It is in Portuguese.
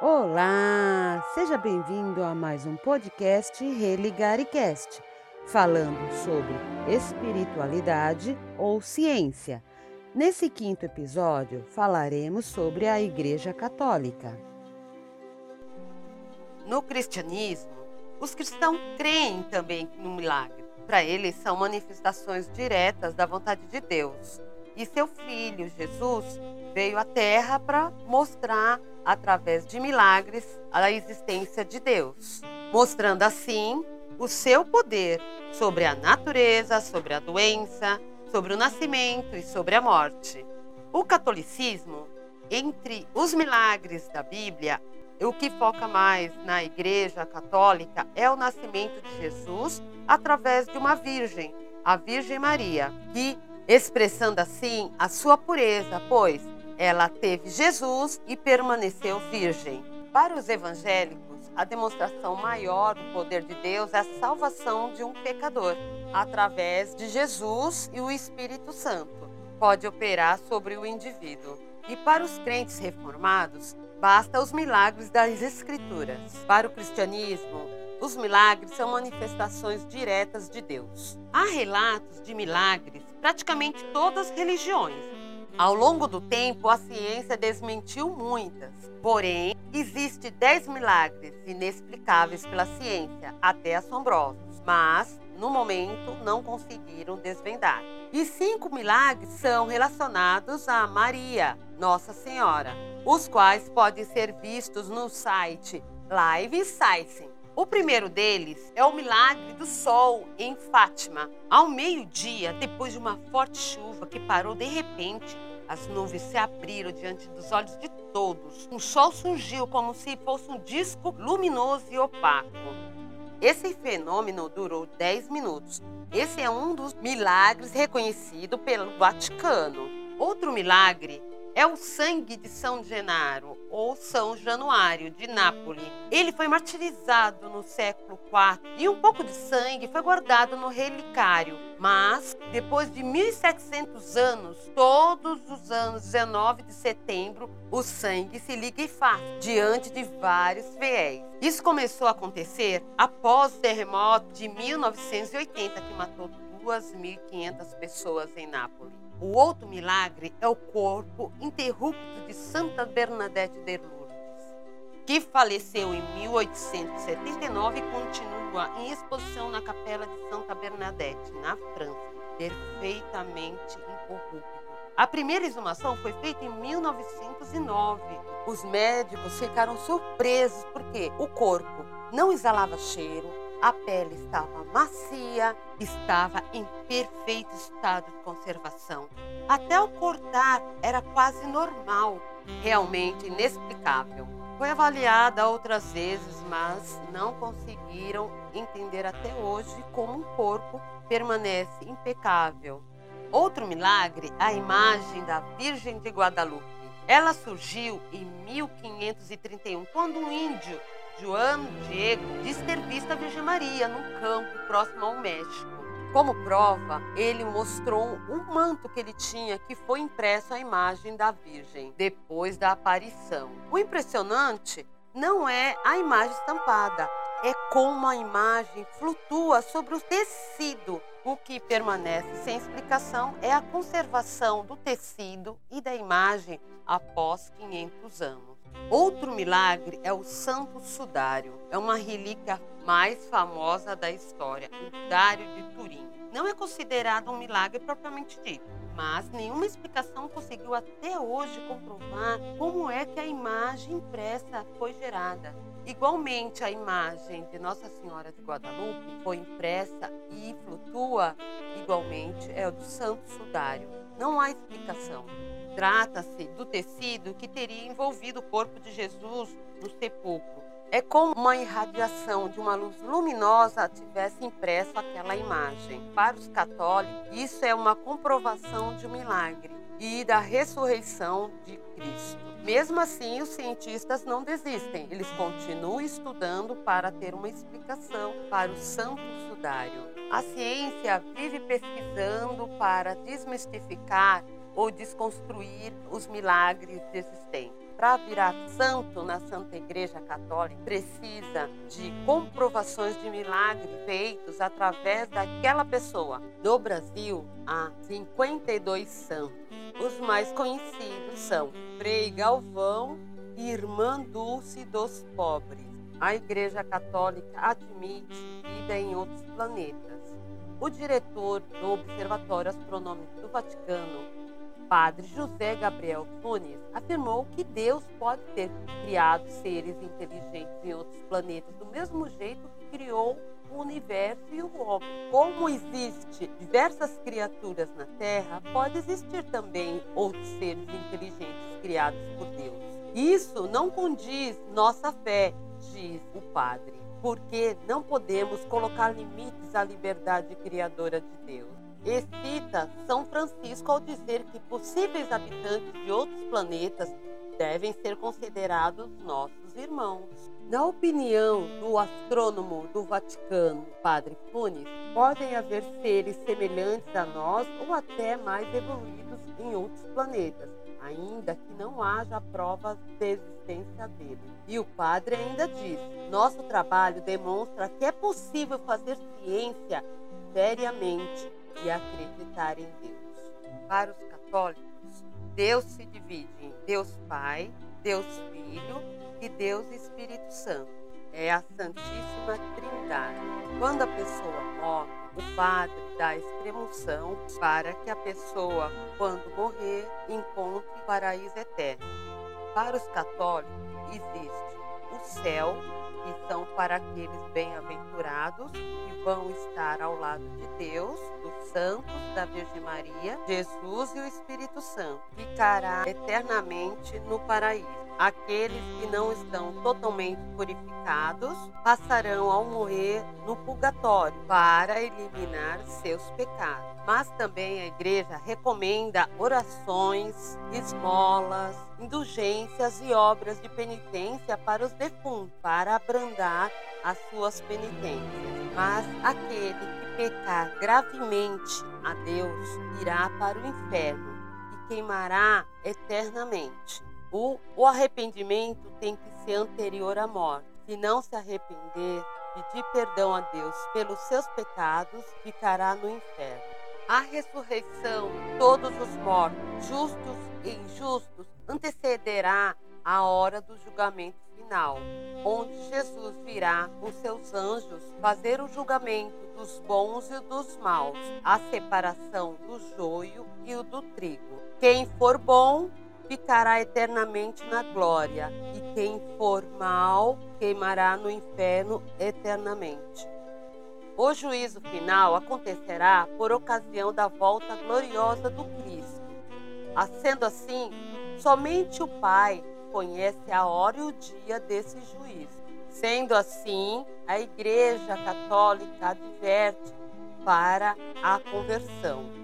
Olá, seja bem-vindo a mais um podcast Religaricast, falando sobre espiritualidade ou ciência. Nesse quinto episódio, falaremos sobre a Igreja Católica. No cristianismo, os cristãos creem também no milagre. Para eles, são manifestações diretas da vontade de Deus. E seu filho, Jesus, veio à Terra para mostrar através de milagres, a existência de Deus, mostrando assim o seu poder sobre a natureza, sobre a doença, sobre o nascimento e sobre a morte. O catolicismo, entre os milagres da Bíblia, o que foca mais na Igreja Católica é o nascimento de Jesus através de uma virgem, a Virgem Maria, que expressando assim a sua pureza, pois ela teve Jesus e permaneceu virgem. Para os evangélicos, a demonstração maior do poder de Deus é a salvação de um pecador, através de Jesus e o Espírito Santo. Pode operar sobre o indivíduo. E para os crentes reformados, basta os milagres das Escrituras. Para o cristianismo, os milagres são manifestações diretas de Deus. Há relatos de milagres praticamente todas as religiões, ao longo do tempo, a ciência desmentiu muitas. Porém, existe 10 milagres inexplicáveis pela ciência, até assombrosos, mas no momento não conseguiram desvendar. E cinco milagres são relacionados a Maria, Nossa Senhora, os quais podem ser vistos no site Live Science. O primeiro deles é o milagre do sol em Fátima. Ao meio-dia, depois de uma forte chuva que parou de repente, as nuvens se abriram diante dos olhos de todos. O sol surgiu como se fosse um disco luminoso e opaco. Esse fenômeno durou 10 minutos. Esse é um dos milagres reconhecido pelo Vaticano. Outro milagre é o sangue de São Genaro ou São Januário de Nápoles. Ele foi martirizado no século IV e um pouco de sangue foi guardado no relicário. Mas, depois de 1700 anos, todos os anos 19 de setembro, o sangue se liquefaz diante de vários fiéis. Isso começou a acontecer após o terremoto de 1980 que matou 2.500 pessoas em Nápoles. O outro milagre é o corpo interrupto de Santa Bernadette de Lourdes, que faleceu em 1879 e continua em exposição na Capela de Santa Bernadette, na França, perfeitamente incorrupto. A primeira exumação foi feita em 1909. Os médicos ficaram surpresos porque o corpo não exalava cheiro, a pele estava macia, estava em perfeito estado de conservação. Até o cortar era quase normal, realmente inexplicável. Foi avaliada outras vezes, mas não conseguiram entender até hoje como um corpo permanece impecável. Outro milagre, a imagem da Virgem de Guadalupe. Ela surgiu em 1531, quando um índio João Diego diz ter visto a Virgem Maria num campo próximo ao México. Como prova, ele mostrou um manto que ele tinha que foi impresso a imagem da Virgem depois da aparição. O impressionante não é a imagem estampada, é como a imagem flutua sobre o tecido. O que permanece sem explicação é a conservação do tecido e da imagem após 500 anos. Outro milagre é o Santo Sudário. É uma relíquia mais famosa da história, o Dário de Turim. Não é considerado um milagre propriamente dito, mas nenhuma explicação conseguiu até hoje comprovar como é que a imagem impressa foi gerada. Igualmente, a imagem de Nossa Senhora de Guadalupe foi impressa e flutua igualmente é o do Santo Sudário. Não há explicação. Trata-se do tecido que teria envolvido o corpo de Jesus no sepulcro. É como uma irradiação de uma luz luminosa tivesse impresso aquela imagem. Para os católicos, isso é uma comprovação de um milagre e da ressurreição de Cristo. Mesmo assim, os cientistas não desistem, eles continuam estudando para ter uma explicação para o santo sudário. A ciência vive pesquisando para desmistificar ou desconstruir os milagres existentes. para virar santo na Santa Igreja Católica, precisa de comprovações de milagre feitos através daquela pessoa. No Brasil, há 52 santos. Os mais conhecidos são Frei Galvão e Irmã Dulce dos Pobres. A Igreja Católica admite vida em outros planetas. O diretor do Observatório Astronômico do Vaticano, padre José Gabriel Funes afirmou que Deus pode ter criado seres inteligentes em outros planetas do mesmo jeito que criou o universo e o homem. Como existe diversas criaturas na Terra, pode existir também outros seres inteligentes criados por Deus. Isso não condiz nossa fé, diz o padre, porque não podemos colocar limites à liberdade criadora de Deus. E cita São Francisco ao dizer que possíveis habitantes de outros planetas devem ser considerados nossos irmãos. Na opinião do astrônomo do Vaticano, Padre Funes, podem haver seres semelhantes a nós ou até mais evoluídos em outros planetas, ainda que não haja provas de existência dele. E o padre ainda diz: nosso trabalho demonstra que é possível fazer ciência seriamente e acreditar em Deus. Para os católicos, Deus se divide em Deus Pai, Deus Filho e Deus Espírito Santo. É a Santíssima Trindade. Quando a pessoa morre, o padre dá extremoção para que a pessoa, quando morrer, encontre o paraíso eterno. Para os católicos, existe o céu que são para aqueles bem-aventurados que vão estar ao lado de Deus, dos santos, da Virgem Maria, Jesus e o Espírito Santo. Ficará eternamente no paraíso. Aqueles que não estão totalmente purificados passarão ao morrer no purgatório para eliminar seus pecados. Mas também a igreja recomenda orações, esmolas, indulgências e obras de penitência para os defuntos, para abrandar as suas penitências. Mas aquele que pecar gravemente a Deus irá para o inferno e queimará eternamente. O, o arrependimento tem que ser anterior à morte. Se não se arrepender, pedir perdão a Deus pelos seus pecados, ficará no inferno. A ressurreição todos os mortos, justos e injustos, antecederá a hora do julgamento final, onde Jesus virá com seus anjos fazer o julgamento dos bons e dos maus, a separação do joio e o do trigo. Quem for bom ficará eternamente na glória, e quem for mal queimará no inferno eternamente. O juízo final acontecerá por ocasião da volta gloriosa do Cristo. Sendo assim, somente o Pai conhece a hora e o dia desse juízo. Sendo assim, a Igreja Católica adverte para a conversão.